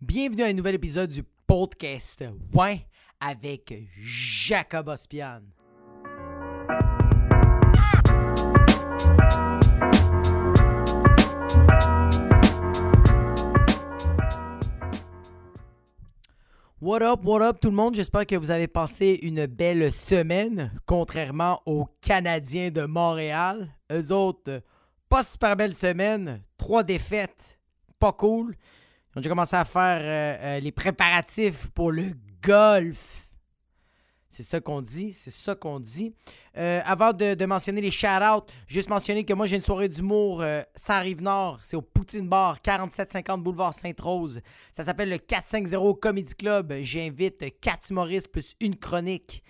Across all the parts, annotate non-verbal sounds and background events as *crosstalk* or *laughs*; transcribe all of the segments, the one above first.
Bienvenue à un nouvel épisode du podcast Ouais avec Jacob Ospian. What up, what up tout le monde? J'espère que vous avez passé une belle semaine, contrairement aux Canadiens de Montréal. Eux autres, pas super belle semaine, trois défaites, pas cool. Ils ont déjà commencé à faire euh, euh, les préparatifs pour le golf. C'est ça qu'on dit, c'est ça qu'on dit. Euh, avant de, mentionner les shout-outs, juste mentionner que moi j'ai une soirée d'humour sans Rive-Nord. C'est au Poutine Bar, 4750 Boulevard Sainte-Rose. Ça s'appelle le 450 Comedy Club. J'invite 4 humoristes plus une chronique.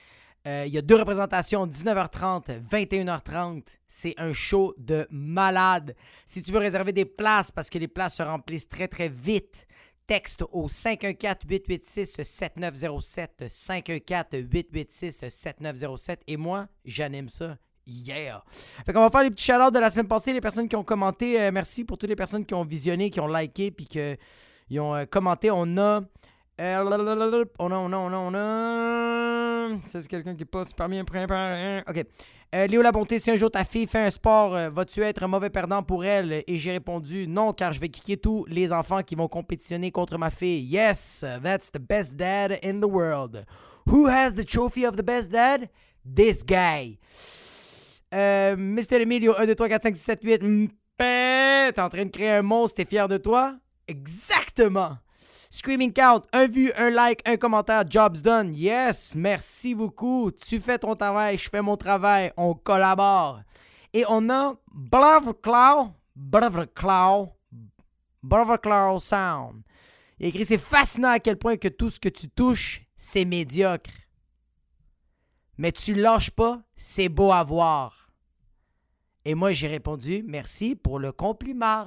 Euh, il y a deux représentations, 19h30, 21h30. C'est un show de malade. Si tu veux réserver des places, parce que les places se remplissent très très vite, texte au 514-886-7907. 514-886-7907. Et moi, j'anime ça. Yeah! Fait qu'on va faire les petits shout de la semaine passée. Les personnes qui ont commenté, euh, merci pour toutes les personnes qui ont visionné, qui ont liké, puis qui ont euh, commenté. On a. on a, on a, on a, on a c'est quelqu'un qui passe parmi un un. OK. Euh, Léo La Bonté, si un jour ta fille fait un sport, euh, vas-tu être un mauvais perdant pour elle? Et j'ai répondu non, car je vais kicker tous les enfants qui vont compétitionner contre ma fille. Yes, that's the best dad in the world. Who has the trophy of the best dad? This guy. Euh, Mr. Emilio, 1, 2, 3, 4, 5, 6, 7, 8. T'es en train de créer un monstre, t'es fier de toi? Exactement. Screaming Count, un vu, un like, un commentaire, jobs done. Yes, merci beaucoup. Tu fais ton travail, je fais mon travail, on collabore. Et on a Brother Cloud, Brother Cloud, Brother Cloud Sound. Il a écrit C'est fascinant à quel point que tout ce que tu touches, c'est médiocre. Mais tu lâches pas, c'est beau à voir. Et moi, j'ai répondu Merci pour le compliment.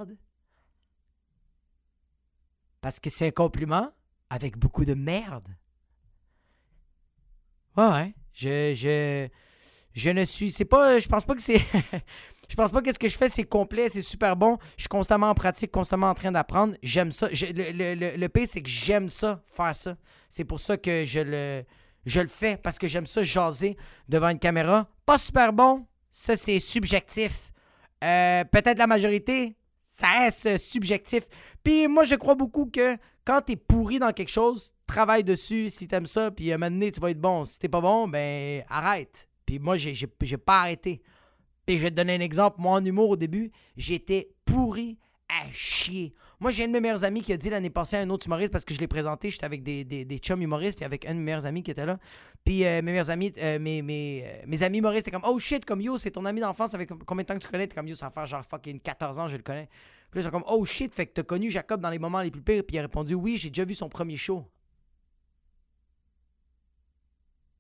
Parce que c'est un compliment avec beaucoup de merde. Ouais, ouais. Je, je, je ne suis. C'est pas. Je pense pas que c'est. *laughs* je pense pas que ce que je fais, c'est complet, c'est super bon. Je suis constamment en pratique, constamment en train d'apprendre. J'aime ça. le, le, c'est que j'aime ça, faire ça. C'est pour ça que je le, je le fais, parce que j'aime ça, jaser devant une caméra. Pas super bon. Ça, c'est subjectif. Euh, peut-être la majorité, ça reste subjectif. Puis moi, je crois beaucoup que quand t'es pourri dans quelque chose, travaille dessus si t'aimes ça, puis à un moment donné, tu vas être bon. Si t'es pas bon, ben arrête. Puis moi, j'ai, pas arrêté. Puis je vais te donner un exemple. Moi, en humour, au début, j'étais pourri à chier. Moi, j'ai un de mes meilleurs amis qui a dit l'année passée à un autre humoriste parce que je l'ai présenté. J'étais avec des, des, des, chums humoristes, puis avec un de mes meilleurs amis qui était là. Puis euh, mes meilleurs amis, euh, mes, mes, euh, mes, amis humoristes étaient comme Oh shit, comme yo, c'est ton ami d'enfance avec combien de temps que tu connais? T'es comme yo, ça va faire genre fucking 14 ans, je le connais. Puis là, ils sont comme Oh shit, fait que t'as connu Jacob dans les moments les plus pires. Puis il a répondu Oui, j'ai déjà vu son premier show.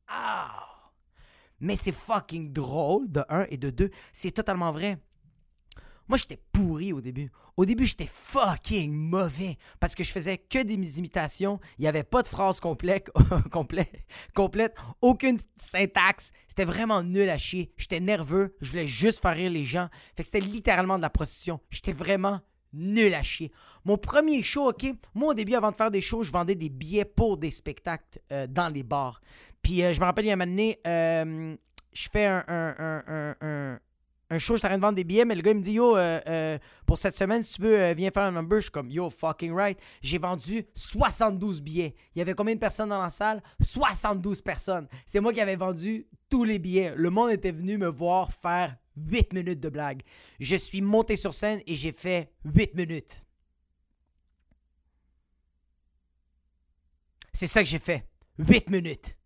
Ah! Mais c'est fucking drôle, de un, et de deux, c'est totalement vrai. Moi, j'étais pourri au début. Au début, j'étais fucking mauvais parce que je faisais que des imitations. Il n'y avait pas de phrase complète, *laughs* complète, aucune syntaxe. C'était vraiment nul à chier. J'étais nerveux. Je voulais juste faire rire les gens. Fait que c'était littéralement de la prostitution. J'étais vraiment nul à chier. Mon premier show, OK, moi au début, avant de faire des shows, je vendais des billets pour des spectacles euh, dans les bars. Puis euh, je me rappelle, il y a un moment euh, je fais un show, je suis en train de vendre des billets, mais le gars me dit Yo, euh, euh, pour cette semaine, si tu veux, euh, viens faire un number. Je suis comme Yo, fucking right. J'ai vendu 72 billets. Il y avait combien de personnes dans la salle? 72 personnes. C'est moi qui avais vendu tous les billets. Le monde était venu me voir faire 8 minutes de blague. Je suis monté sur scène et j'ai fait 8 minutes. C'est ça que j'ai fait. 8 minutes.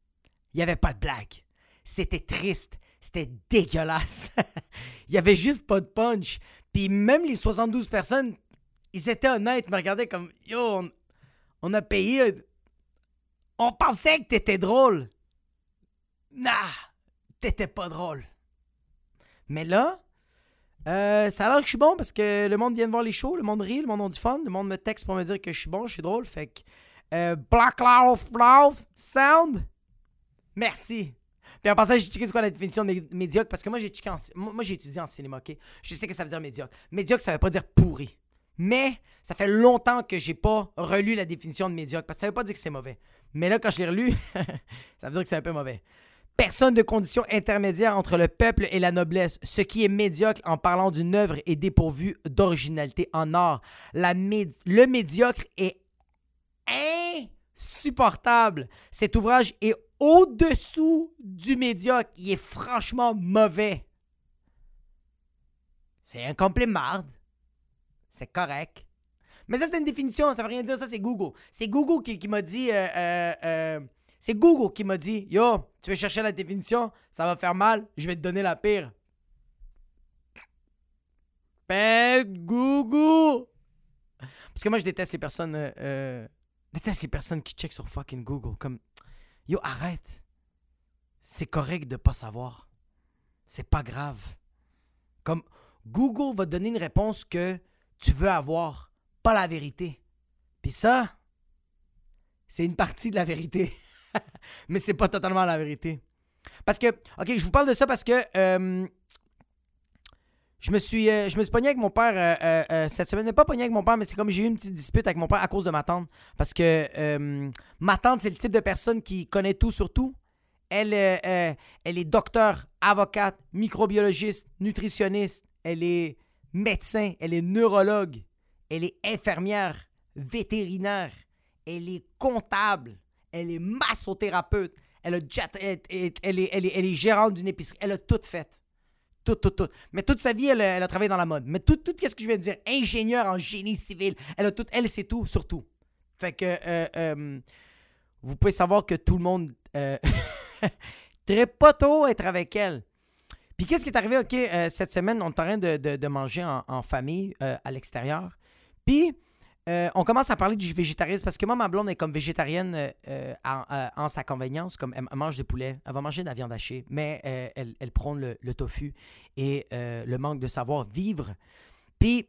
Il n'y avait pas de blague. C'était triste. C'était dégueulasse. *laughs* Il y avait juste pas de punch. Puis même les 72 personnes, ils étaient honnêtes, me regardaient comme Yo, on, a payé. On pensait que t'étais drôle. Nah, t'étais pas drôle. Mais là, euh, ça a l'air que je suis bon parce que le monde vient de voir les shows, le monde rit, le monde a du fun, le monde me texte pour me dire que je suis bon, je suis drôle. Fait que euh, Black Love Sound, merci. Puis en passant, j'ai checké c'est quoi la définition de médiocre parce que moi j'ai j'ai étudié en cinéma, OK? Je sais que ça veut dire médiocre. Médiocre, ça veut pas dire pourri. Mais ça fait longtemps que j'ai pas relu la définition de médiocre parce que ça veut pas dire que c'est mauvais. Mais là, quand je l'ai relu, *laughs* ça veut dire que c'est un peu mauvais. Personne de condition intermédiaire entre le peuple et la noblesse. Ce qui est médiocre en parlant d'une œuvre est dépourvu d'originalité en art. Le médiocre est insupportable. Cet ouvrage est au-dessous du médiocre. Il est franchement mauvais. C'est un complet marde. C'est correct. Mais ça, c'est une définition, ça veut rien dire, ça, c'est Google. C'est Google qui, m'a dit. Euh, euh, euh, c'est Google qui m'a dit Yo, tu veux chercher la définition Ça va faire mal, je vais te donner la pire. Ben, Google Parce que moi, je déteste les personnes. Déteste les personnes qui checkent sur fucking Google. Comme Yo, arrête. C'est correct de pas savoir. C'est pas grave. Comme Google va donner une réponse que tu veux avoir, pas la vérité. Puis ça, c'est une partie de la vérité. *laughs* Mais c'est pas totalement la vérité. Parce que, ok, je vous parle de ça parce que euh, je me suis, euh, je me suis pogné avec mon père euh, cette semaine. Mais pas pogné avec mon père, mais c'est comme j'ai eu une petite dispute avec mon père à cause de ma tante. Parce que ma tante, c'est le type de personne qui connaît tout sur tout. Elle, elle est docteur, avocate, microbiologiste, nutritionniste. Elle est médecin, elle est neurologue, elle est infirmière, vétérinaire, elle est comptable, elle est massothérapeute, elle, a elle, est, elle, est, gérante d'une épicerie, elle a tout fait. Tout, tout, tout. Mais toute sa vie, elle, a travaillé dans la mode. Mais tout, tout ce que je viens de dire, ingénieur en génie civil, elle a tout, elle sait tout sur tout. Fait que euh, euh, vous pouvez savoir que tout le monde euh, *laughs* très pas tôt être avec elle. Puis qu'est-ce qui est arrivé, OK, euh, cette semaine, on est en train de, manger en, famille euh, à l'extérieur. Puis euh, on commence à parler du végétarisme parce que moi, ma blonde est comme végétarienne en, sa convenience, comme elle mange du poulet, elle va manger de la viande hachée, mais elle, prône le, tofu et le manque de savoir vivre. Puis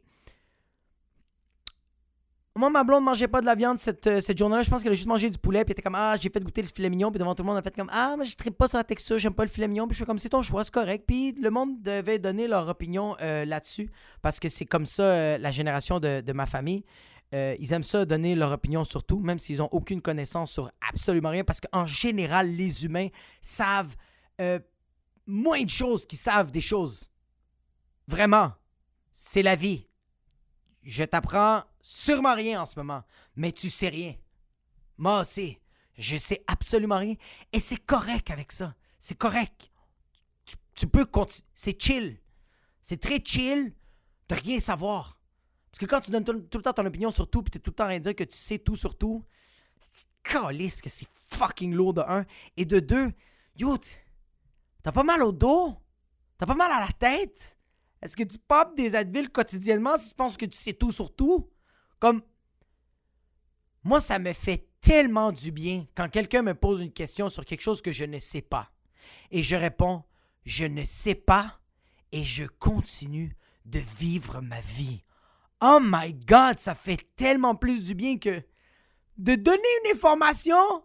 moi, ma blonde ne mangeait pas de la viande cette, euh, cette journée-là. Je pense qu'elle a juste mangé du poulet. Puis elle était comme, ah, j'ai fait goûter le filet mignon. Puis devant tout le monde, elle a fait comme, ah, mais je ne pas sur la texture, j'aime pas le filet mignon. Puis je fais comme, c'est ton choix, c'est correct. Puis le monde devait donner leur opinion euh, là-dessus. Parce que c'est comme ça euh, la génération de, ma famille. Ils aiment ça, donner leur opinion sur tout, même s'ils n'ont aucune connaissance sur absolument rien. Parce qu'en général, les humains savent moins de choses qu'ils savent des choses. Vraiment. C'est la vie. Je t'apprends sûrement rien en ce moment, mais tu sais rien. Moi aussi, je sais absolument rien. Et c'est correct avec ça. C'est correct. Tu, peux continuer. C'est chill. C'est très chill de rien savoir. Parce que quand tu donnes tout, le temps ton opinion sur tout, puis tu es tout le temps à dire que tu sais tout sur tout, c'est calisse que c'est fucking lourd de un? Et de deux, yo, t'as pas mal au dos? T'as pas mal à la tête? Est-ce que tu popes des Advil quotidiennement si tu penses que tu sais tout sur tout? Comme. Moi, ça me fait tellement du bien quand quelqu'un me pose une question sur quelque chose que je ne sais pas. Et je réponds, je ne sais pas et je continue de vivre ma vie. Oh my God, ça fait tellement plus du bien que de donner une information,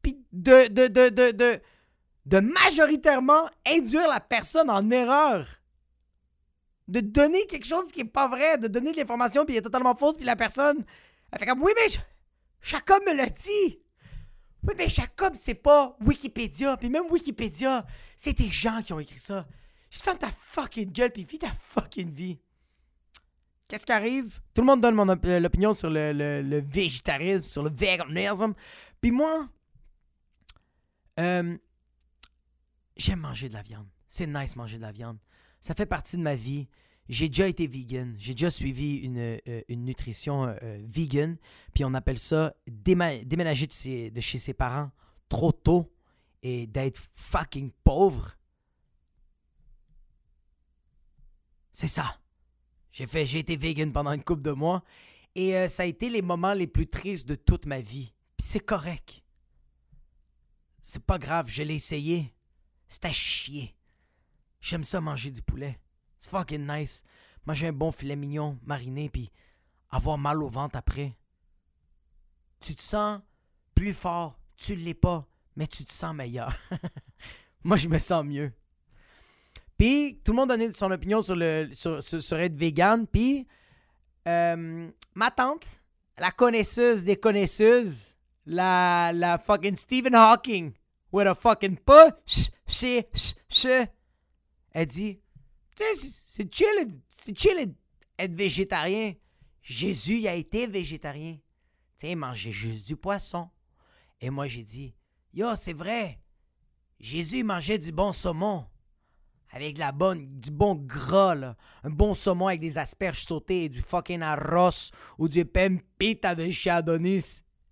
puis de, de, de, de, de, majoritairement induire la personne en erreur de donner quelque chose qui est pas vrai, de donner de l'information puis est totalement fausse, puis la personne, elle fait comme Oui, mais Jacob me l'a dit. Oui, mais Jacob, c'est pas Wikipédia. Puis même Wikipédia, c'est des gens qui ont écrit ça. Juste ferme ta fucking gueule puis vis ta fucking vie. Qu'est-ce qui arrive? Tout le monde donne mon euh, l'opinion sur le, végétarisme, sur le véganisme. Puis moi, euh, j'aime manger de la viande. C'est nice manger de la viande ça fait partie de ma vie. J'ai déjà été vegan. J'ai déjà suivi une, euh, nutrition euh, vegan. Puis on appelle ça déménager de, chez ses parents trop tôt et d'être fucking pauvre. C'est ça. J'ai fait, j'ai été vegan pendant une couple de mois et euh, ça a été les moments les plus tristes de toute ma vie. Puis c'est correct. C'est pas grave, je l'ai essayé. C'est à chier. J'aime ça manger du poulet. C'est fucking nice. Manger un bon filet mignon mariné puis avoir mal au ventre après. Tu te sens plus fort, tu l'es pas, mais tu te sens meilleur. *laughs* Moi, je me sens mieux. Puis tout le monde donnait son opinion sur, le, sur, sur, être vegan. Puis euh, ma tante, la connaisseuse des connaisseuses, la, fucking Stephen Hawking, with a fucking push, ch, ch, elle dit, c'est- chill, c'est chill être végétarien. Jésus, a été végétarien. Tu sais, il mangeait juste du poisson. Et moi, j'ai dit, yo, c'est vrai. Jésus mangeait du bon saumon. Avec la bonne, du bon gras. Un bon saumon avec des asperges sautées et du fucking arroz ou du pempita de chez.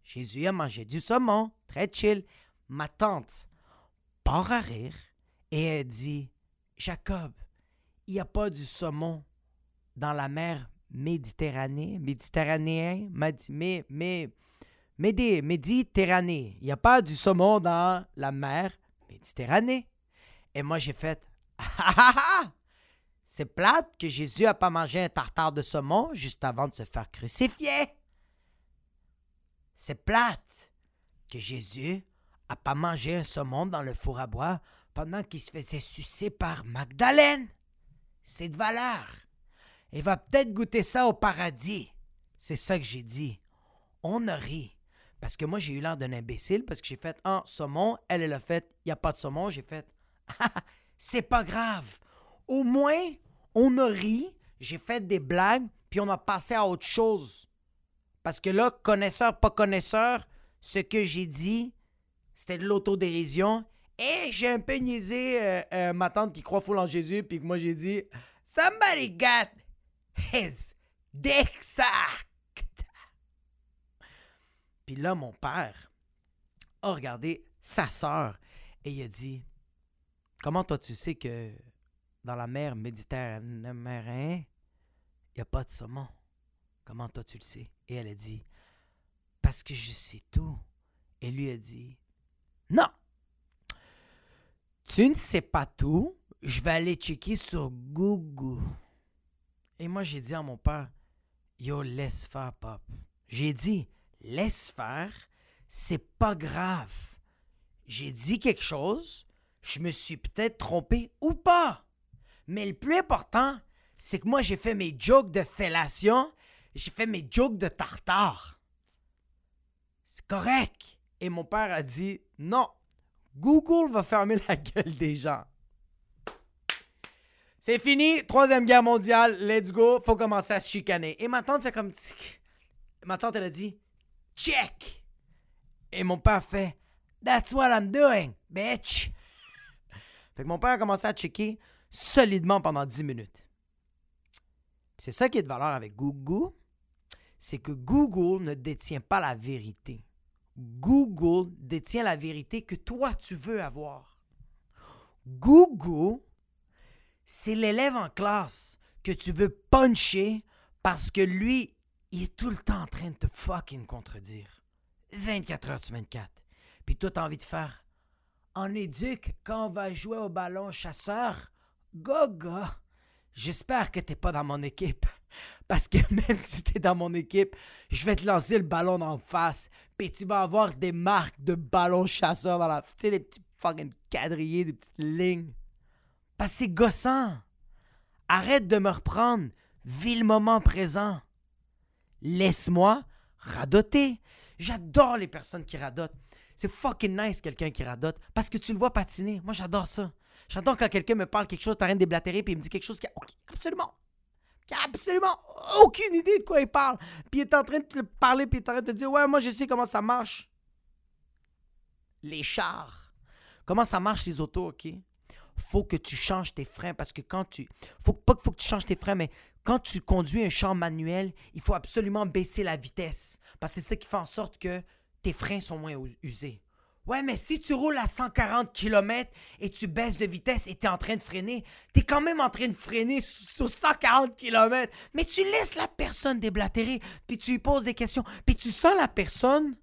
Jésus a mangé du saumon. Très chill. Ma tante part à rire et elle dit Jacob, il n'y a pas du saumon dans la mer Méditerranée, méditerranéen, mais, mais, médé, Méditerranée. Il n'y a pas du saumon dans la mer Méditerranée. Et moi, j'ai fait! *laughs* C'est plate que Jésus a pas mangé un tartare de saumon juste avant de se faire crucifier. C'est plate que Jésus a pas mangé un saumon dans le four à bois pendant qu'il se faisait sucer par Magdalene. C'est de valeur. Il va peut-être goûter ça au paradis. C'est ça que j'ai dit. On a ri. Parce que moi, j'ai eu l'air d'un imbécile parce que j'ai fait un saumon. Elle, elle a fait, il n'y a pas de saumon. J'ai fait, *laughs* Ah, c'est pas grave. Au moins, on a ri. J'ai fait des blagues, puis on a passé à autre chose. Parce que là, connaisseur, pas connaisseur, ce que j'ai dit, c'était de l'autodérision. Et j'ai un peu niaisé euh, euh, ma tante qui croit full en Jésus, puis que moi j'ai dit Somebody got his dick sucked. Puis là, mon père a regardé sa sœur et il a dit Comment toi tu sais que dans la mer Méditerranée, il n'y a pas de saumon? Comment toi tu le sais? Et elle a dit Parce que je sais tout. Et lui a dit Non Tu ne sais pas tout. Je vais aller checker sur Google. Et moi, j'ai dit à mon père Yo, laisse faire, pop. J'ai dit Laisse faire, c'est pas grave. J'ai dit quelque chose, je me suis peut-être trompé ou pas. Mais le plus important, c'est que moi, j'ai fait mes jokes de fellation, j'ai fait mes jokes de tartare. C'est correct. Et mon père a dit non, Google va fermer la gueule des gens. C'est fini, troisième guerre mondiale, let's go, faut commencer à se chicaner. Et ma tante fait comme... Ma tante, elle a dit, check. Et mon père fait, that's what I'm doing, bitch. Mon père a commencé à checker solidement pendant 10 minutes. C'est ça qui est de valeur avec Google, c'est que Google ne détient pas la vérité. Google détient la vérité que toi tu veux avoir. Google, c'est l'élève en classe que tu veux puncher parce que lui, il est tout le temps en train de te fucking contredire. 24 heures sur 24. Puis toi, t'as envie de faire. En éduque, quand on va jouer au ballon chasseur, go, go. J'espère que t'es pas dans mon équipe. *laughs* Parce que *laughs* même si t'es dans mon équipe, je vais te lancer le ballon en face. Puis tu vas avoir des marques de ballon chasseur dans la. Tu sais, des petits fucking quadrillés, des petites lignes. Parce que c'est gossant. Arrête de me reprendre. Vis le moment présent. Laisse-moi radoter. J'adore les personnes qui radotent. C'est fucking nice quelqu'un qui radote parce que tu le vois patiner. Moi, j'adore ça. J'adore quand quelqu'un me parle quelque chose, t'as rien de déblatérer, puis il me dit quelque chose qui a absolument, qui a absolument aucune idée de quoi il parle. Puis il est en train de te parler, puis il est en train de te dire Ouais, moi, je sais comment ça marche. Les chars. Comment ça marche les autos, OK? Faut que tu changes tes freins parce que quand tu. Faut, pas qu'il faut que tu changes tes freins, mais quand tu conduis un char manuel, il faut absolument baisser la vitesse. Parce que c'est ça qui fait en sorte que tes freins sont moins us- usés. Ouais, mais si tu roules à 140 km et tu baisses de vitesse et tu es en train de freiner, tu es quand même en train de freiner sur 140 km. Mais tu laisses la personne déblatérer, puis tu lui poses des questions, puis tu sens la personne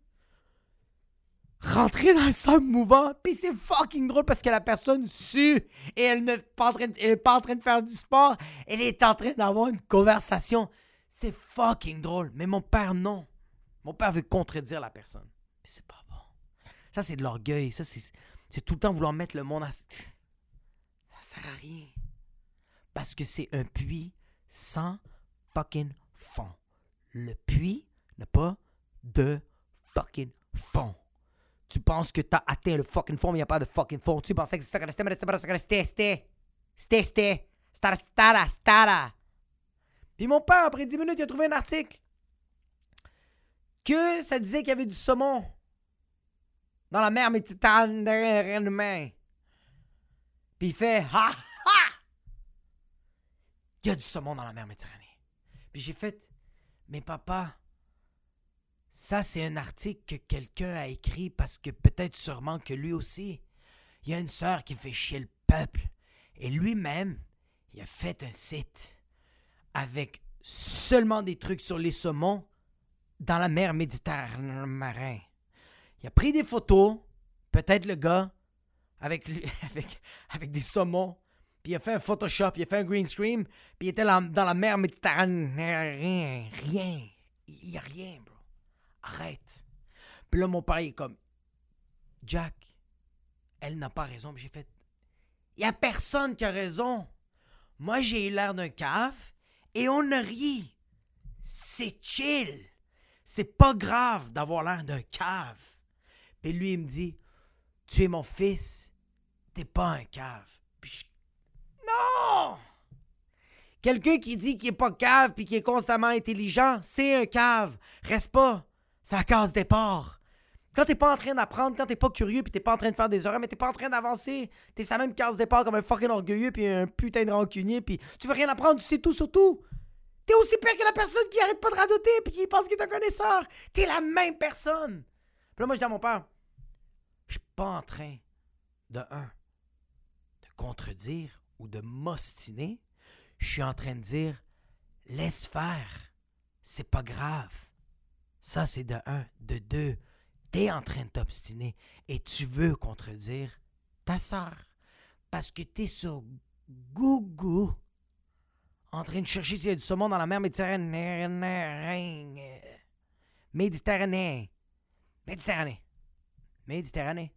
rentrer dans le sable mouvant, puis c'est fucking drôle parce que la personne sue et elle n'est pas en train de faire du sport, elle est en train d'avoir une conversation. C'est fucking drôle, mais mon père non. Mon père veut contredire la personne. Puis c'est pas bon. Ça, c'est de l'orgueil. Ça, c'est, c'est tout le temps vouloir mettre le monde à. Ça sert à rien. Parce que c'est un puits sans fucking fond. Le puits n'a pas de fucking fond. Tu penses que t'as atteint le fucking fond, mais il n'y a pas de fucking fond. Tu pensais que mais ça restait, c'était. C'était, c'était. Stara, stara, stara. Puis mon père, après 10 minutes, il a trouvé un article que ça disait qu'il y avait du saumon dans la mer Méditerranée. Puis il fait Ha ha! Il y a du saumon dans la mer Méditerranée. Puis j'ai fait Mais papa, ça c'est un article que quelqu'un a écrit parce que peut-être sûrement que lui aussi, il y a une sœur qui fait chier le peuple. Et lui-même, il a fait un site avec seulement des trucs sur les saumons dans la mer Méditerranée. Il a pris des photos, peut-être le gars, avec, *laughs* avec, avec des saumons, puis il a fait un Photoshop, il a fait un green screen, puis il était dans la mer Méditerranée. Rien, rien. Il n'y a rien, bro. Arrête. Puis là, mon père, il est comme, Jack, elle n'a pas raison. J'ai fait, il n'y a personne qui a raison. Moi, j'ai eu l'air d'un cave et on a ri. C'est chill. C'est pas grave d'avoir l'air d'un cave. Puis lui, il me dit Tu es mon fils, t'es pas un cave. Puis Non Quelqu'un qui dit qu'il est pas cave puis qui est constamment intelligent, c'est un cave. Reste pas. Ça casse départ. Quand t'es pas en train d'apprendre, quand t'es pas curieux puis t'es pas en train de faire des erreurs, mais t'es pas en train d'avancer, t'es sa même case départ comme un fucking orgueilleux puis un putain de rancunier puis tu veux rien apprendre, tu sais tout sur tout. T'es aussi pire que la personne qui arrête pas de radoter puis qui pense qu'il est un connaisseur. T'es la même personne. Puis là, moi, je dis à mon père, je suis pas en train de un, de contredire ou de m'ostiner. Je suis en train de dire, laisse faire. C'est pas grave. Ça, c'est de un. De deux, t'es en train de t'obstiner et tu veux contredire ta soeur. Parce que t'es sur Google en train de chercher s'il y a du saumon dans la mer Méditerranée. Méditerranée. Méditerranée. Méditerranée.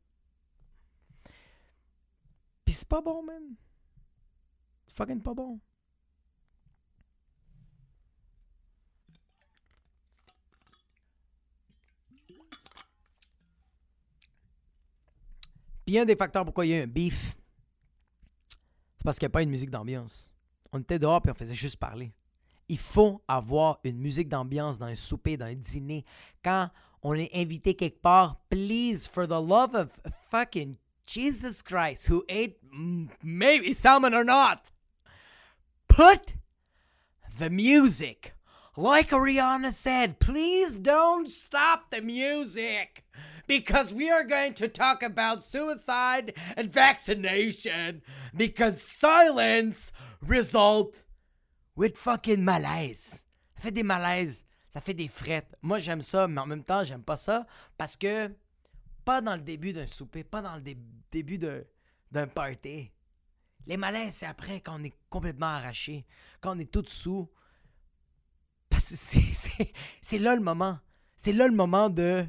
Pis c'est pas bon, man. C'est fucking pas bon. Puis un des facteurs pourquoi il y a un beef, c'est parce qu'il n'y a pas une musique d'ambiance on était dehors puis on faisait juste parler. Il faut avoir une musique d'ambiance dans un souper, dans un dîner. Quand on est invité quelque part, please, for the love of fucking Jesus Christ, who ate maybe salmon or not, put the music. Like Rihanna said, please don't stop the music because we are going to talk about suicide and vaccination because silence result with fucking malaise. Ça fait des malaises, ça fait des frettes. Moi, j'aime ça, mais en même temps, j'aime pas ça parce que pas dans le début d'un souper, pas dans le début d'un party. Les malaises, c'est après quand on est complètement arraché, quand on est tout sous. Parce que c'est là le moment. C'est là le moment de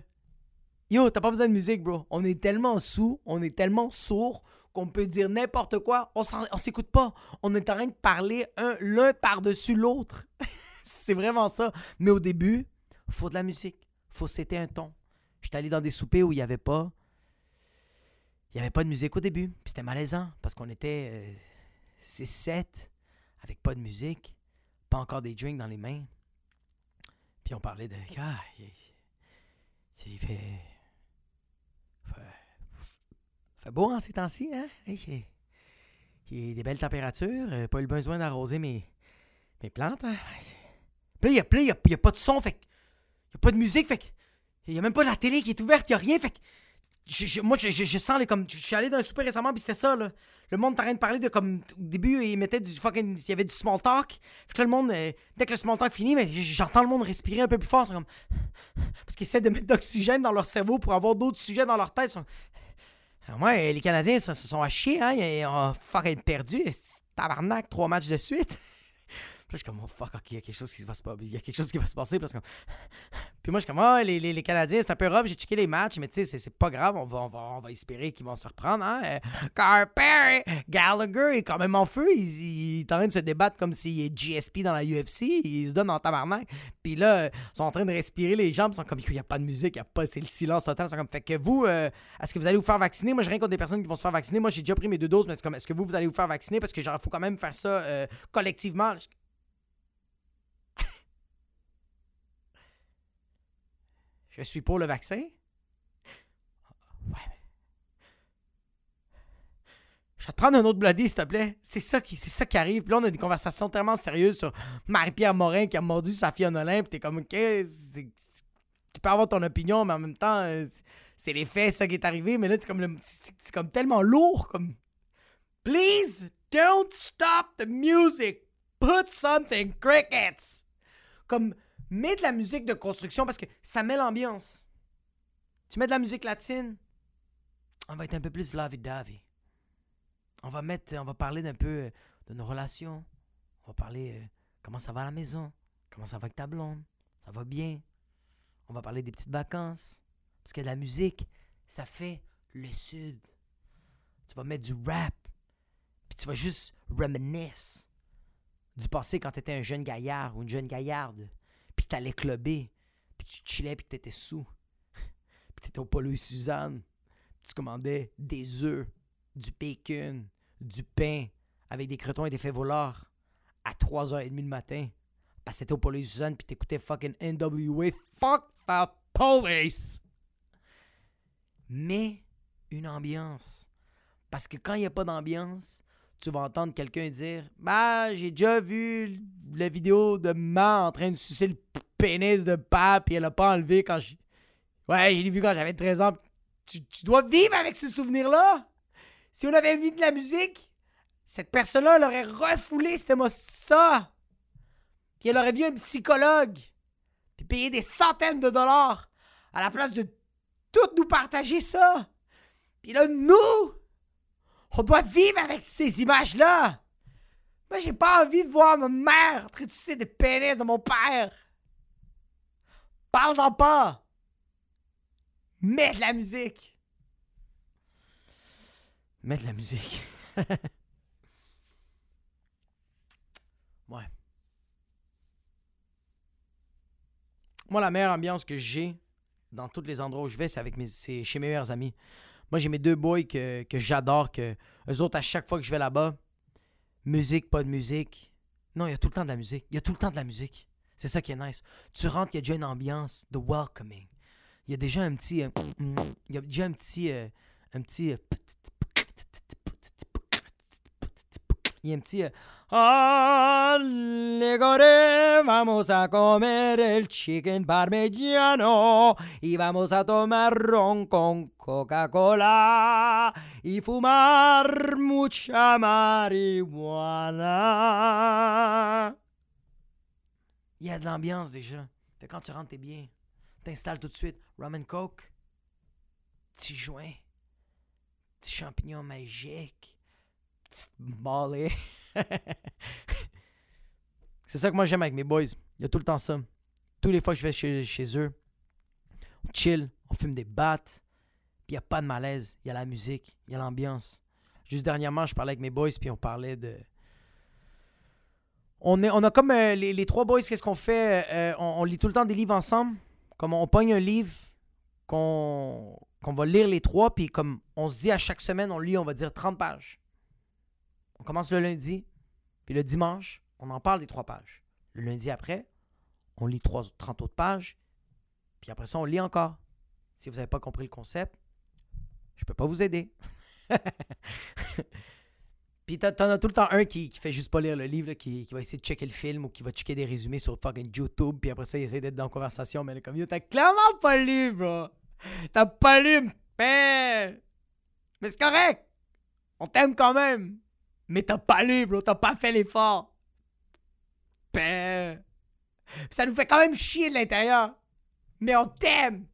Yo, t'as pas besoin de musique, bro. On est tellement sous, on est tellement sourd qu'on peut dire n'importe quoi. On, s'écoute pas. On est en train de parler l'un par-dessus l'autre. *laughs* c'est vraiment ça. Mais au début, faut de la musique. Faut c'était un ton. J'étais allé dans des soupers où il n'y avait pas. Il avait pas de musique au début. Puis c'était malaisant parce qu'on était 6-7 euh, avec pas de musique, pas encore des drinks dans les mains. Puis on parlait de. Ah, fait fait beau en ces temps-ci, hein? il y a des belles températures, euh, pas eu besoin d'arroser mes, mes plantes. Hein? Puis là, il n'y a, pas de son, fait il n'y a pas de musique, fait il n'y a même pas de la télé qui est ouverte, il n'y a rien, fait moi, je, sens comme. Je suis allé dans un souper récemment, puis c'était ça, là. Le monde t'arrête de parler de comme. Au début, il mettait du fucking. Il y avait du small talk. Fait que le monde. Euh, dès que le small talk finit, mais j'entends le monde respirer un peu plus fort. Parce qu'ils essaient de mettre d'oxygène dans leur cerveau pour avoir d'autres sujets dans leur tête. Ouais, les Canadiens se sont à chier, hein. Ils ont fucking perdu. Tabarnak, trois matchs de suite. Puis je suis comme, oh fuck, il y a quelque chose qui va se passer. Il y a quelque chose qui va se passer parce que. Puis moi, je suis comme, ah, les, les, les Canadiens, c'est un peu rough. J'ai checké les matchs, mais tu sais, c'est pas grave. On va, on va, on va espérer qu'ils vont se reprendre. Hein? Euh, Carper, Gallagher est quand même en feu. Il, il est en train de se débattre comme s'il est GSP dans la UFC. Il se donne en tabarnak. Puis là, ils sont en train de respirer les jambes. Ils sont comme, il n'y a pas de musique, y a pas, c'est le silence total. Ils sont comme, fait que vous, euh, est-ce que vous allez vous faire vacciner? Moi, j'ai rien contre des personnes qui vont se faire vacciner. Moi, j'ai déjà pris mes deux doses, mais c'est comme, est-ce que vous, vous allez vous faire vacciner? Parce que genre, faut quand même faire ça euh, collectivement. Je suis pour le vaccin. Ouais. Je vais te prendre un autre bloody, s'il te plaît. C'est ça qui, c'est ça qui arrive. Puis là, on a des conversations tellement sérieuses sur Marie-Pierre Morin qui a mordu sa fille en Olympe. T'es comme, OK, tu peux avoir ton opinion, mais en même temps, euh, c'est les faits, ça qui est arrivé. Mais là, c'est comme, c'est comme tellement lourd. Comme, please don't stop the music. Put something, crickets. Comme, mets de la musique de construction parce que ça met l'ambiance. Tu mets de la musique latine, on va être un peu plus lavi-davi. On va mettre, on va parler d'un peu euh, de nos relations. On va parler euh, comment ça va à la maison, comment ça va avec ta blonde, ça va bien. On va parler des petites vacances. Parce que la musique, ça fait le sud. Tu vas mettre du rap, puis tu vas juste reminisce du passé quand tu un jeune gaillard ou une jeune gaillarde puis t'allais clubber, puis tu chillais, puis t'étais sous. *laughs* puis t'étais au Polo et Suzanne, tu commandais des œufs, du bacon, du pain, avec des cretons et des fèves voleurs à 3h30 le matin. Parce que t'étais au Polo Suzanne, puis t'écoutais fucking NWA. Fuck the police! Mais une ambiance. Parce que quand il n'y a pas d'ambiance, tu vas entendre quelqu'un dire Bah, j'ai déjà vu la vidéo de maman en train de sucer le pénis de pape et elle a pas enlevé quand je. Ouais, j'ai vu quand j'avais 13 ans. Tu, dois vivre avec ce souvenir-là. Si on avait vu de la musique, cette personne-là, elle aurait refoulé, c'était moi ça. Puis elle aurait vu un psychologue. Puis payé des centaines de dollars à la place de tout nous partager ça. Puis là, nous, on doit vivre avec ces images-là. Moi, j'ai pas envie de voir ma mère sais des pénis de mon père. Parle-en pas. Mets de la musique. Mets de la musique. *laughs* ouais. Moi, la meilleure ambiance que j'ai dans tous les endroits où je vais, c'est avec mes, c'est chez mes meilleurs amis. Moi, j'ai mes deux boys que, j'adore, que eux autres, à chaque fois que je vais là-bas, musique, pas de musique. Non, il y a tout le temps de la musique. Il y a tout le temps de la musique. C'est ça qui est nice. Tu rentres, il y a déjà une ambiance de welcoming. Il y a déjà un petit. Euh, il y a déjà un petit. Euh, un petit. Euh, il y a un petit. Allegore, vamos a comer el chicken parmigiano y vamos a tomar ron con Coca-Cola y fumar mucha marijuana. Il y a de l'ambiance déjà. Fait quand tu rentres, t'es bien. T'installes tout de suite. Rum and Coke. Petit joint. Petit champignon magique. Petite mollet. *laughs* *laughs* c'est ça que moi j'aime avec mes boys. Il y a tout le temps ça. Tous les fois que je vais chez, chez eux, on chill, on fume des battes, puis il n'y a pas de malaise. Il y a la musique, il y a l'ambiance. Juste dernièrement, je parlais avec mes boys, puis on parlait de. On, est, on a comme euh, les, trois boys, qu'est-ce qu'on fait? Euh, on, lit tout le temps des livres ensemble. Comme on pogne un livre qu'on qu'on va lire les trois, puis comme on se dit à chaque semaine, on lit, on va dire 30 pages. On commence le lundi, puis le dimanche, on en parle des trois pages. Le lundi après, on lit 30 autres pages, puis après ça, on lit encore. Si vous n'avez pas compris le concept, je peux pas vous aider. *laughs* puis t'en as tout le temps un qui, qui fait juste pas lire le livre, qui, va essayer de checker le film ou qui va checker des résumés sur fucking YouTube, puis après ça, il essaie d'être dans la conversation, mais comme, t'as clairement pas lu, bro! T'as pas lu, mais... Mais c'est correct! On t'aime quand même! Mais t'as pas lu, bro, t'as pas fait l'effort. Ben. Ça nous fait quand même chier de l'intérieur. Mais on t'aime.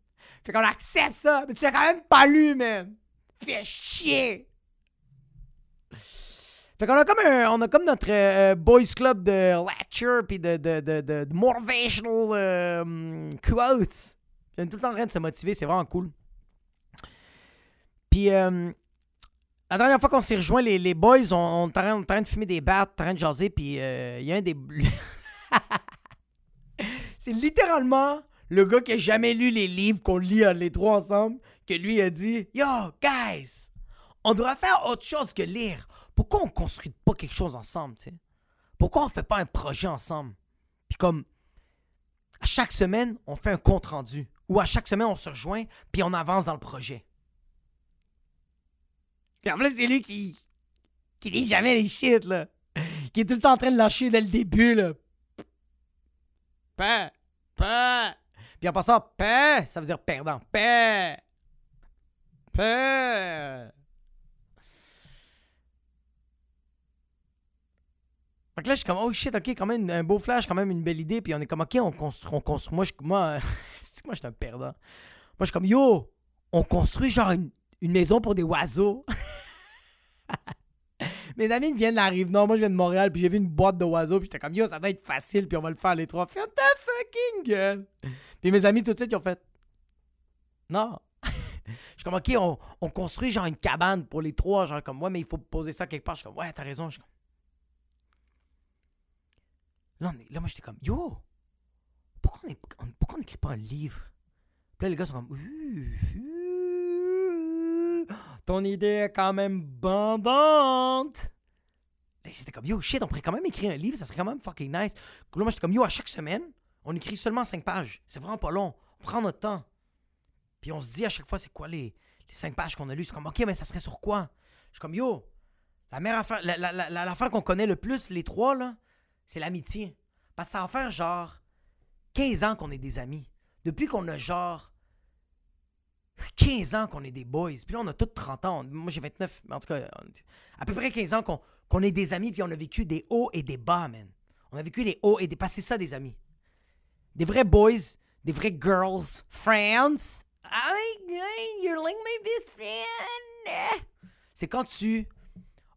Fait qu'on accepte ça. Mais tu l'as quand même pas lu, man. Fais chier. Fait qu'on a comme, un- on a comme notre euh, boys club de lecture puis de, de, de, de- motivational euh, quotes. On est tout le temps en train de se motiver, c'est vraiment cool. Puis euh, la dernière fois qu'on s'est rejoint les, boys, on, était en train- de fumer des battes, en train de jaser, puis euh, il y a un des... *laughs* c'est littéralement le gars qui a jamais lu les livres qu'on lit euh, les trois ensemble, que lui a dit « Yo, guys, on devrait faire autre chose que lire. Pourquoi on construit pas quelque chose ensemble, tu sais? Pourquoi on fait pas un projet ensemble? Puis comme, à chaque semaine, on fait un compte rendu. Ou à chaque semaine, on se rejoint, puis on avance dans le projet. Puis en plus, c'est lui qui, qui lit jamais les shit, là. Qui est tout le temps en train de lâcher dès le début, là. Puis en passant, paix, ça veut dire perdant. Paix. Paix. Fait que là, je suis comme, oh shit, ok, quand même un beau flash, quand même une belle idée. Puis on est comme, ok, on construit. On construit. Moi, je, moi, *laughs* moi, je suis un perdant? Moi, je suis comme, yo, on construit genre une, une maison pour des oiseaux. *laughs* Mes amis viennent de la rive nord, moi je viens de Montréal, puis j'ai vu une boîte de oiseaux, puis j'étais comme, yo, ça doit être facile, puis on va le faire les trois. Ferme ta fucking gueule. Puis mes amis, tout de suite, ils ont fait, non. *laughs* je suis comme, ok, on, on construit genre une cabane pour les trois, genre comme, ouais, mais il faut poser ça quelque part. Je suis comme, ouais, t'as raison. Là, on est- là, moi, j'étais comme, yo, pourquoi on est- n'écrit pas un livre? Puis là, les gars sont comme, ouh, ton idée est quand même bandante. C'était comme, yo, shit, on pourrait quand même écrire un livre, ça serait quand même fucking nice. Là, moi, j'étais comme, yo, à chaque semaine, on écrit seulement 5 pages. C'est vraiment pas long. On prend notre temps. Puis on se dit à chaque fois, c'est quoi les, les 5 pages qu'on a lues? C'est comme, ok, mais ça serait sur quoi? Je suis comme, yo, la meilleure affaire, la, la, la- qu'on connaît le plus, les trois, là, c'est l'amitié. Parce que ça va faire genre 15 ans qu'on est des amis. Depuis qu'on a genre 15 ans qu'on est des boys. Puis là, on a tous 30 ans. Moi, j'ai 29. Mais en tout cas, à peu près 15 ans qu'on est des amis. Puis on a vécu des hauts et des bas, man. On a vécu des hauts et des bas. Ça, des amis. Des vrais boys, des vrais girls, friends. You're like my best friend. C'est quand tu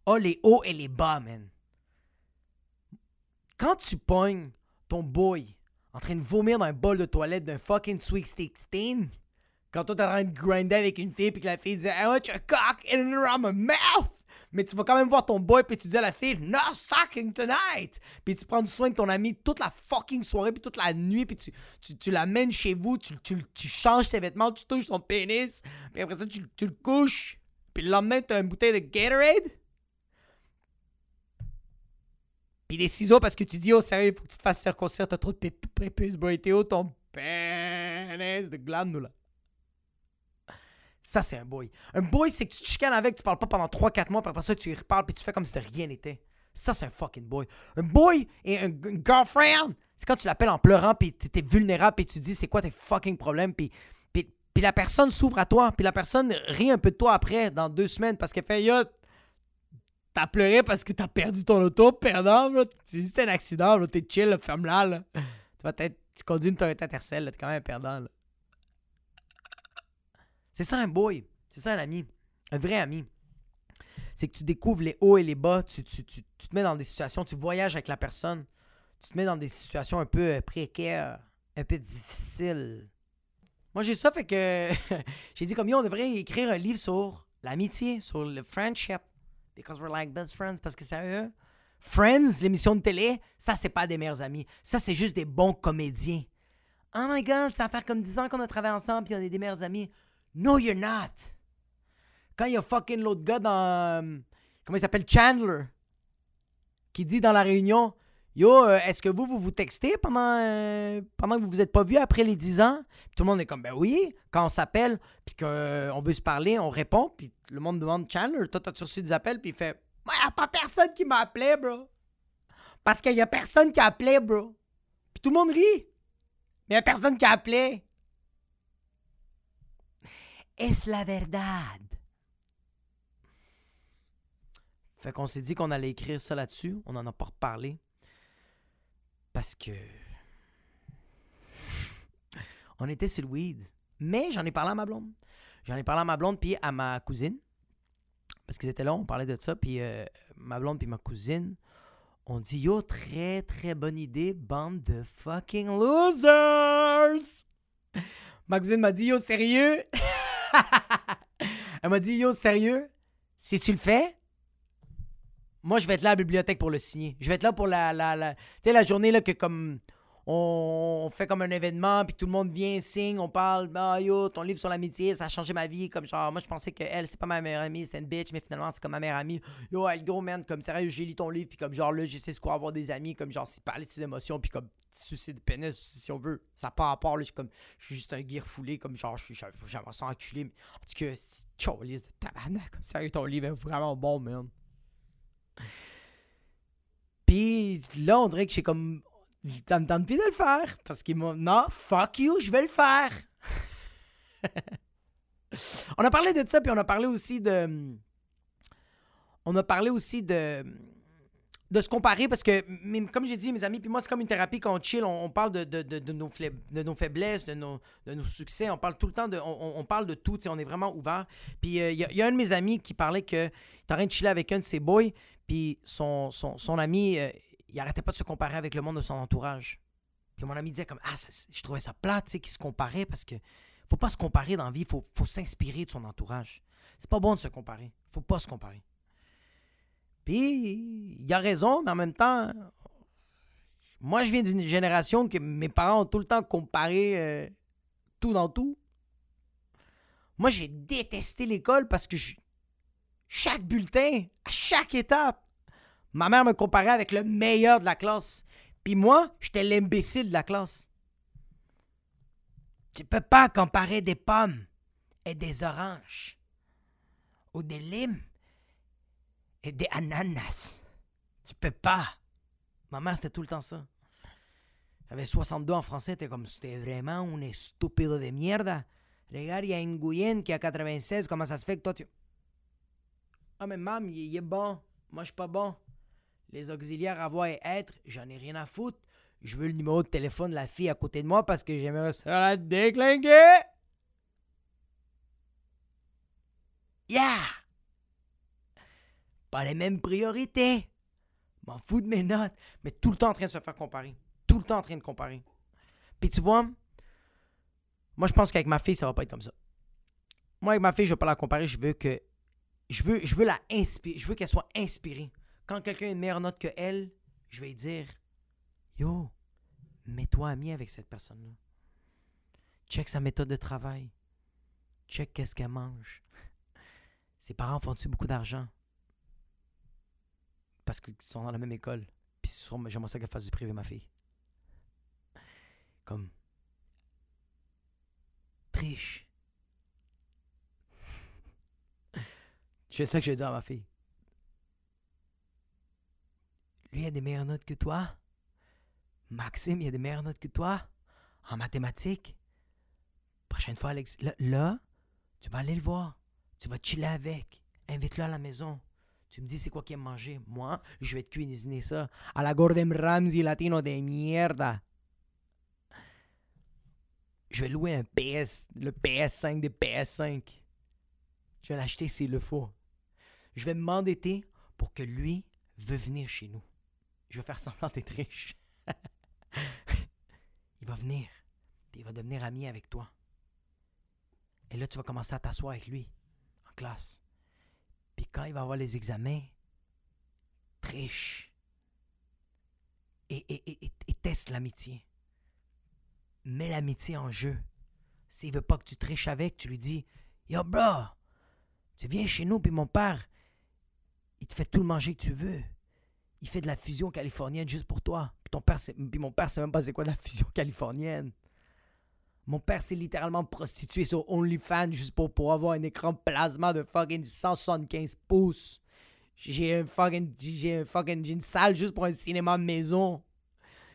as les hauts et les bas, man quand tu pognes ton boy en train de vomir dans un bol de toilette d'un fucking Sweet 16, quand toi t'es en train de grinder avec une fille puis que la fille dit I want your cock in and around my mouth, mais tu vas quand même voir ton boy puis tu dis à la fille No sucking tonight, puis tu prends soin de ton ami toute la fucking soirée puis toute la nuit puis tu, tu, tu l'amènes chez vous, tu, tu, tu changes ses vêtements, tu touches son pénis, puis après ça tu, tu le couches, puis le lendemain t'as une bouteille de Gatorade? Pis des ciseaux parce que tu dis, oh sérieux, faut que tu te fasses circoncire, t'as trop de pé- prépuce, bro. Et ton pénis de glande, là? Ça, c'est un boy. Un boy, c'est que tu te chicanes avec, tu parles pas pendant 3-4 mois, puis après ça, tu y reparles, puis tu fais comme si de rien n'était. Ça, c'est un fucking boy. Un boy et un, girlfriend, c'est quand tu l'appelles en pleurant, puis t'es vulnérable, puis tu dis, c'est quoi tes fucking problèmes, puis, puis, puis la personne s'ouvre à toi, puis la personne rit un peu de toi après, dans deux semaines, parce qu'elle fait, yo, T'as pleuré parce que t'as perdu ton auto, perdant. C'est juste un accident. T'es chill, ferme-la. Tu vas peut-être. Tu conduis une Toyota Tercel. T'es quand même perdant, là. C'est ça un boy. C'est ça un ami. Un vrai ami. C'est que tu découvres les hauts et les bas. Tu, tu, tu, tu te mets dans des situations. Tu voyages avec la personne. Tu te mets dans des situations un peu euh, précaires, un peu difficiles. Moi, j'ai ça, fait que *laughs* j'ai dit comme yo, on devrait écrire un livre sur l'amitié, sur le friendship. Because we're like best friends. Parce que sérieux, Friends, l'émission de télé, ça, c'est pas des meilleurs amis. Ça, c'est juste des bons comédiens. Oh my god, ça va faire comme 10 ans qu'on a travaillé ensemble puis on est des meilleurs amis. No, you're not. Quand il y a fucking l'autre gars dans. euh, Comment il s'appelle? Chandler. Qui dit dans la réunion Yo, euh, est-ce que vous, vous vous textez pendant, euh, pendant que vous vous êtes pas vus après les 10 ans Puis tout le monde est comme Ben oui. Quand on s'appelle puis qu'on veut se parler, on répond. Puis le monde demande Chandler, toi, t'as-tu reçu des appels Puis il fait Ouais, y a pas personne qui m'a appelé, bro. Parce qu'il y a personne qui a appelé, bro. Puis tout le monde rit. Mais y a personne qui a Est-ce la verdad? Fait qu'on s'est dit qu'on allait écrire ça là-dessus. On en a pas reparlé. Parce que. On était sur le weed. Mais j'en ai parlé à ma blonde. J'en ai parlé à ma blonde puis à ma cousine. parce qu'ils étaient là, on parlait de ça, puis euh, ma blonde puis ma cousine, on dit Yo, très très bonne idée, bande de fucking losers! Ma cousine m'a dit Yo, sérieux? *laughs* *laughs* Elle m'a dit Yo, sérieux? Si tu le fais, moi je vais être là à la bibliothèque pour le signer. Je vais être là pour la. la. Tu sais, la journée là, que comme on fait comme un événement, puis tout le monde vient, signe, on parle, ah yo, ton livre sur l'amitié, ça a changé ma vie. Comme genre, moi je pensais que elle, c'est pas ma meilleure amie, c'est une bitch, mais finalement c'est comme ma meilleure amie. Yo, elle, gros man, comme sérieux, j'ai lu ton livre, puis comme genre là, j'essaie ce quoi avoir des amis, comme genre, si parler de ses émotions, puis comme sucer de pénis, si on veut, ça part à part, là, je suis comme, je suis juste un gear foulé, comme genre, j'aimerais ça enculé, mais en tout cas, c'est de tabarnak, comme sérieux, ton livre est vraiment bon, man. Puis là, on dirait que j'ai comme ça me tente plus de le faire. Parce qu'ils m'ont. Non, fuck you, je vais le faire. *laughs* on a parlé de ça, puis on a parlé aussi de. On a parlé aussi de. De se comparer parce que, comme j'ai dit, mes amis, puis moi, c'est comme une thérapie quand on chill, on, parle de, de, de, nos de nos faiblesses, de nos, de nos succès, on parle tout le temps de. On, parle de tout, on est vraiment ouvert. Puis il euh, y, y, a un de mes amis qui parlait que t'es en train de chiller avec un de ses boys, puis son, son, son ami, euh, il arrêtait pas de se comparer avec le monde de son entourage. Puis mon ami disait comme Ah, je trouvais ça plate, tu sais, qu'il se comparait parce que faut pas se comparer dans la vie, faut, faut s'inspirer de son entourage. C'est pas bon de se comparer. Faut pas se comparer. Puis, il a raison, mais en même temps, moi, je viens d'une génération que mes parents ont tout le temps comparé euh, tout dans tout. Moi, j'ai détesté l'école parce que chaque bulletin, à chaque étape, Ma mère me comparait avec le meilleur de la classe. Puis moi, j'étais l'imbécile de la classe. Tu peux pas comparer des pommes et des oranges. Ou des limes et des ananas. Tu peux pas. Maman, c'était tout le temps ça. J'avais 62 en français, t'es comme, c'était vraiment un estúpido de mierda. Regarde, il y a une Guyenne qui a 96, comment ça se fait que toi tu. Ah, mais maman, il est bon. Moi, je suis pas bon. Les auxiliaires avoir et être, j'en ai rien à foutre. Je veux le numéro de téléphone de la fille à côté de moi parce que j'aimerais ça la déclinguer. Yeah! Pas les mêmes priorités. M'en fous de mes notes. Mais tout le temps en train de se faire comparer. Tout le temps en train de comparer. Puis tu vois, moi je pense qu'avec ma fille, ça va pas être comme ça. Moi, avec ma fille, je veux pas la comparer. Je veux que. Je veux, je veux la inspirer. Je veux qu'elle soit inspirée. Quand quelqu'un a une meilleure note que elle, je vais dire Yo, mets-toi ami avec cette personne-là. Check sa méthode de travail. Check qu'est-ce qu'elle mange. *laughs* Ses parents font-ils beaucoup d'argent? Parce qu'ils sont dans la même école. Puis j'aimerais ça qu'elle fasse du privé, ma fille. Comme. Triche. *laughs* Fais ça que je vais dire à ma fille. Lui, a des meilleures notes que toi. Maxime, il a des meilleures notes que toi. En mathématiques. Prochaine fois, Alex, là, tu vas aller le voir. Tu vas chiller avec. Invite-le à la maison. Tu me dis c'est quoi qu'il aime manger? Moi, je vais te cuisiner ça. A la Gordon Ramsay latino de mierda. Je vais louer un PS, le PS5 des PS5. Je vais l'acheter s'il le faut. Je vais m'endetter pour que lui veut venir chez nous je vais faire semblant d'être riche. *laughs* il va venir, puis il va devenir ami avec toi. Et là, tu vas commencer à t'asseoir avec lui, en classe. Puis quand il va avoir les examens, triche. Et, et, et, teste l'amitié. Mets l'amitié en jeu. S'il veut pas que tu triches avec, tu lui dis Yo, bro, tu viens chez nous, puis mon père, il te fait tout le manger que tu veux il fait de la fusion californienne juste pour toi. Puis, ton père, puis mon père sait même pas c'est quoi la fusion californienne. Mon père s'est littéralement prostitué sur OnlyFans juste pour, pour avoir un écran plasma de fucking 175 pouces. J'ai un fucking, j'ai un fucking, salle juste pour un cinéma maison.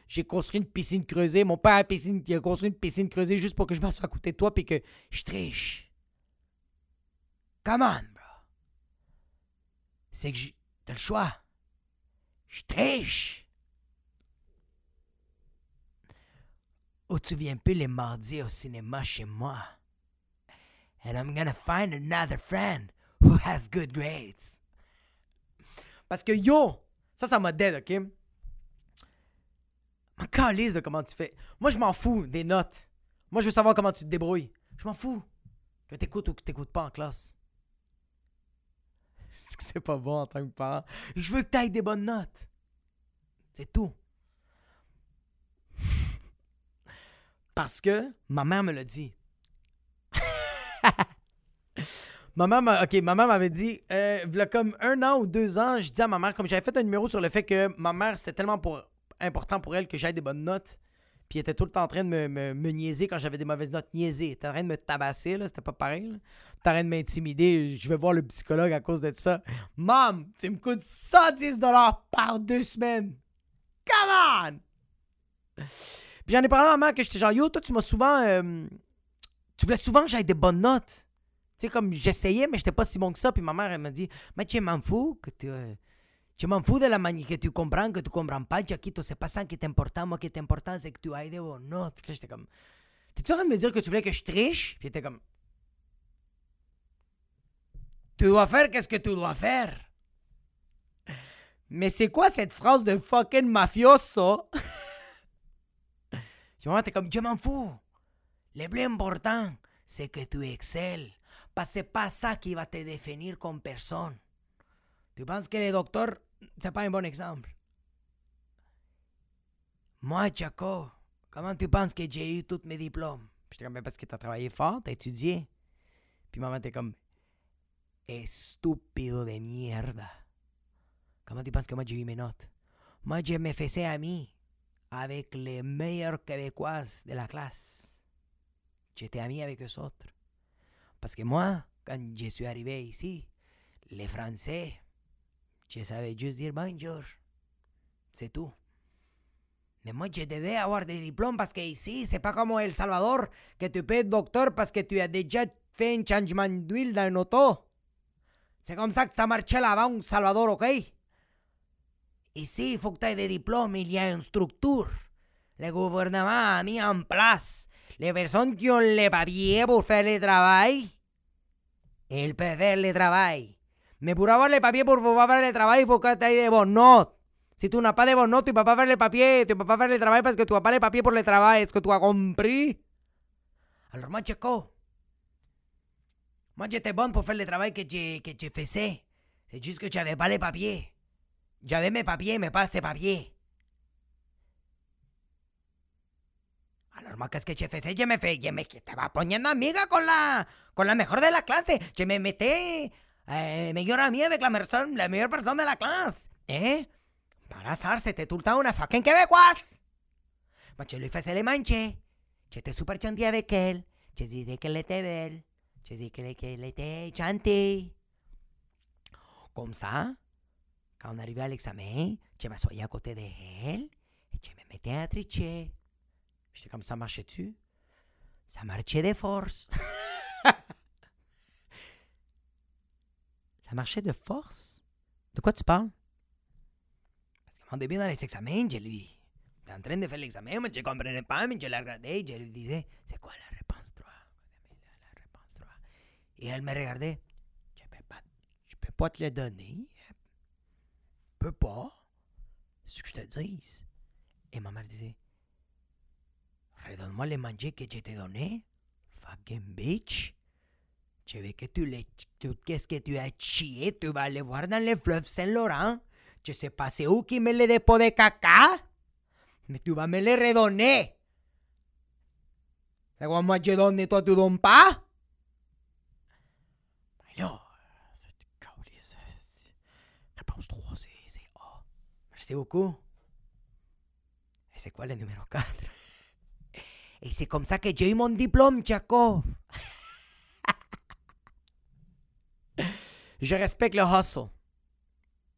J'ai construit une piscine creusée. Mon père a, piscine, il a construit une piscine creusée juste pour que je m'assoie à côté de toi puis que je triche. Come on, bro. C'est que t'as le choix. Je triche. Ou tu viens plus les mardis au cinéma chez moi. And I'm gonna find another friend who has good grades. Parce que yo, ça, ça m'a dead, ok? M'en calise comment tu fais. Moi, je m'en fous des notes. Moi, je veux savoir comment tu te débrouilles. Je m'en fous que t'écoutes ou que t'écoutes pas en classe. *laughs* C'est que pas bon en tant que parent. Je veux que t'ailles des bonnes notes. C'est tout. *laughs* Parce que ma mère me l'a dit. *laughs* ma mère, ok, ma mère m'avait dit, il y a comme un an ou deux ans, je dis à ma mère, comme j'avais fait un numéro sur le fait que ma mère, c'était tellement pour, important pour elle que j'aille des bonnes notes. Puis elle était tout le temps en train de me, me, niaiser quand j'avais des mauvaises notes. Niaiser. Elle était en train de me tabasser, là. C'était pas pareil. Train de m'intimider. Je vais voir le psychologue à cause de ça. Mom, tu me coûtes 110 par deux semaines. Come on! Puis j'en ai parlé à ma mère que j'étais genre, yo, toi, tu m'as souvent. Euh, tu voulais souvent que j'aille des bonnes notes. Tu sais, comme j'essayais, mais j'étais pas si bon que ça. Puis ma mère, elle m'a dit, mais tu m'en fous que tu. Euh, je m'en fous de la manière que tu comprends, que tu comprends pas, Jaquito. C'est pas ça qui est important. Moi, qui est important, c'est que tu ailles des bonnes notes. J'étais comme. T'es-tu en train de me dire que tu voulais que je triche? Puis était comme. Tu dois faire qu'est-ce que tu dois faire? Mais c'est quoi cette phrase de fucking mafioso? *laughs* Tu t'es comme, je m'en fous. Le plus important, c'est que tu excelles. Parce que c'est pas ça qui va te définir comme personne. Tu penses que le docteur, c'est pas un bon exemple? Moi, Chaco, comment tu penses que j'ai eu tous mes diplômes? J'étais comme, parce que tu as travaillé fort, tu as étudié. Puis maman était comme, estúpido de mierda. Comment tu penses que moi j'ai eu mes notes? Moi, je me faisais ami avec les meilleurs Québécois de la classe. J'étais ami avec eux autres. Parce que moi, quand je suis arrivé ici, les Français, je savais juste dire bonjour. C'est tout. Mais moi, je devais avoir des diplômes parce que ici, c'est pas comme El Salvador, que tu peux être docteur parce que tu as déjà fait un changement d'huile dans un auto. C'est comme ça que ça marchait là-bas, au Salvador, ok? Ici, il faut que tu aies des diplômes, y a une. Le gouvernement a mis en place les personnes qui le travail. Ils peuvent faire le travail. Mais pour avoir les papiers pour pouvoir faire le travail, il faut que tu aies des bonnes. Si tu n'as pas de bonnes notes, tu peux pas faire le papier. Tu peux pas faire le travail parce que tu n'as pas les papiers pour le travail. Est-ce que tu as compris? Alors, moi, moi, j'étais bon pour faire le travail que je, que faisais. C'est juste que je n'avais pas les papiers. J'avais mes papiers, mais pas ces papiers. Alors, moi, qu'est-ce que je faisais? Je me, fais, je me estaba poniendo amiga con la, con la mejor de la clase. Je me metí eh, mejor amiga avec la, la meilleure personne de la classe. Eh? Par hasard, c'était tout le temps una fucking québécoise. Moi, je lui faisais les manches. J'étais super gentil avec elle. Je disais qu'elle était belle. Je disais qu'elle était gentille. Comme ça, quand on arrivait à l'examen, je m'assoyais à côté d'elle et je me mettais à tricher. J'étais comme ça, marchait-tu? Ça marchait de force. *laughs* ça marchait de force? De quoi tu parles? Parce qu'à un moment donné, dans les examens, je lui. en train de faire l'examen, mais je ne comprenais pas, mais je la regardais et je lui disais, c'est quoi la réponse 3? La réponse 3. Et elle me regardait, je peux, pas, je peux pas te le donner peux pas. C'est ce que je te dis. Et ma mère disait, redonne-moi les manger que je t'ai donné. Fucking bitch. Je veux que tu les... Qu'est-ce que tu as chié? Tu vas aller voir dans le fleuve Saint-Laurent. Je sais pas c'est où qui met les dépôts de caca. Mais tu vas me les redonner. C'est quoi moi je donne et toi tu donnes pas? Alors, réponse 3, c'est Merci beaucoup. Et c'est quoi le numéro 4? *laughs* Et c'est comme ça que j'ai eu mon diplôme, Chaco. Je respecte le hustle.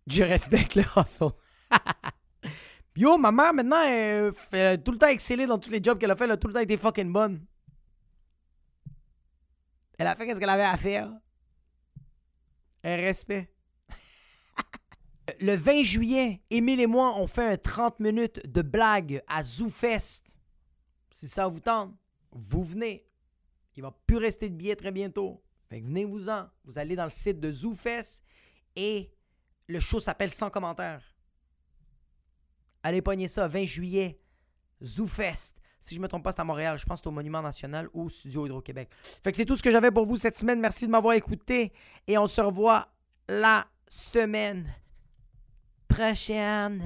Je respecte le hustle. Yo, *laughs* ma mère, maintenant, elle, fait tout le temps excellé dans tous les jobs qu'elle a fait. Elle a tout le temps été fucking bonne. Elle a fait ce qu'elle avait à faire. Un respect. Le 20 juillet, Émile et moi, on fait un 30 minutes de blague à ZooFest. Si ça vous tente, vous venez. Il va plus rester de billets très bientôt. Fait venez-vous-en. Vous allez dans le site de ZooFest et le show s'appelle Sans commentaires. Allez pogner ça, 20 juillet, ZooFest. Si je me trompe pas, c'est à Montréal. Je pense que c'est au Monument National ou au Studio Hydro-Québec. Fait c'est tout ce que j'avais pour vous cette semaine. Merci de m'avoir écouté et on se revoit la semaine prochaine.